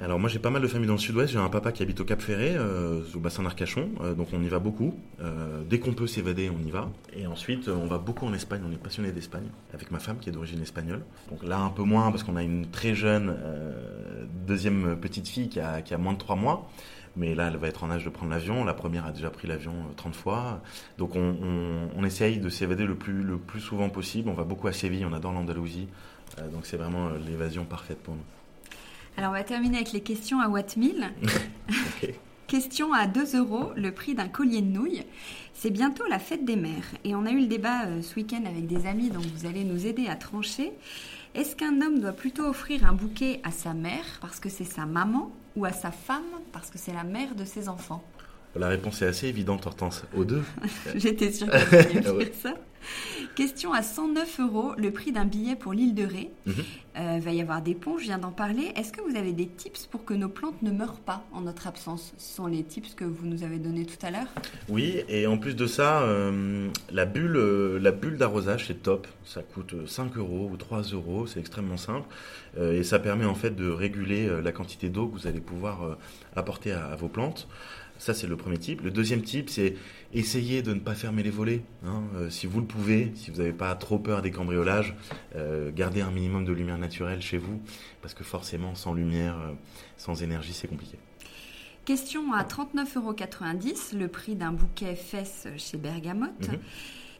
Alors moi j'ai pas mal de familles dans le sud-ouest, j'ai un papa qui habite au Cap Ferré, euh, au bassin d'Arcachon, euh, donc on y va beaucoup. Euh, dès qu'on peut s'évader, on y va. Et ensuite on va beaucoup en Espagne, on est passionné d'Espagne, avec ma femme qui est d'origine espagnole. Donc là un peu moins parce qu'on a une très jeune deuxième petite fille qui a, qui a moins de trois mois mais là, elle va être en âge de prendre l'avion. La première a déjà pris l'avion 30 euh, fois. Donc, on, essaye de s'évader le plus, le plus souvent possible. On va beaucoup à Séville, on adore l'Andalousie. Euh, donc, c'est vraiment euh, l'évasion parfaite pour nous. Alors, on va terminer avec les questions à Watt <laughs> Question à 2 euros, le prix d'un collier de nouilles. C'est bientôt la fête des mères et on a eu le débat ce week-end avec des amis, donc vous allez nous aider à trancher. Est-ce qu'un homme doit plutôt offrir un bouquet à sa mère parce que c'est sa maman ou à sa femme parce que c'est la mère de ses enfants? La réponse est assez évidente, Hortense. Aux deux. <laughs> J'étais sûre que <laughs> tu allais ça. Question à 109 euros, le prix d'un billet pour l'île de Ré. Il mhm. euh, va y avoir des ponts, je viens d'en parler. Est-ce que vous avez des tips pour que nos plantes ne meurent pas en notre absence? Ce sont les tips que vous nous avez donnés tout à l'heure Oui, et en plus de ça, euh, la bulle, euh, la bulle d'arrosage, c'est top. Ça coûte 5 euros ou 3 euros, c'est extrêmement simple. et ça permet en fait de réguler la quantité d'eau que vous allez pouvoir apporter à vos plantes. Ça, c'est le premier type. Le deuxième type, c'est essayer de ne pas fermer les volets. Hein. Euh, si vous le pouvez, si vous n'avez pas trop peur des cambriolages, euh, gardez un minimum de lumière naturelle chez vous, parce que forcément, sans lumière, euh, sans énergie, c'est compliqué. Question à 39,90 euros, le prix d'un bouquet fesses chez Bergamote. Mhm.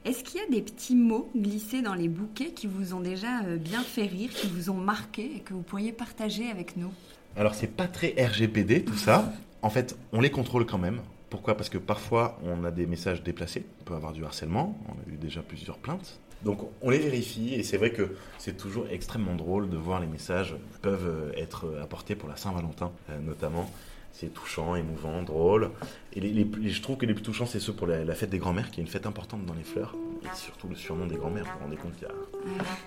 Est-ce qu'il y a des petits mots glissés dans les bouquets qui vous ont déjà bien fait rire, qui vous ont marqué et que vous pourriez partager avec nous? Alors c'est pas très RGPD tout ça, en fait, on les contrôle quand même. Pourquoi? Parce que parfois, on a des messages déplacés, on peut avoir du harcèlement, on a eu déjà plusieurs plaintes. Donc on les vérifie et c'est vrai que c'est toujours extrêmement drôle de voir les messages qui peuvent être apportés pour la Saint-Valentin euh, notamment. C'est touchant, émouvant, drôle. Et je trouve que les plus touchants, c'est ceux pour la, fête des grands-mères, qui est une fête importante dans les fleurs. Et surtout le surnom des grands-mères, vous vous rendez compte qu'il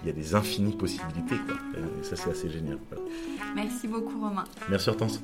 y, a, des infinies possibilités. Et ça, c'est assez génial. Merci beaucoup, Romain. Merci, Hortense.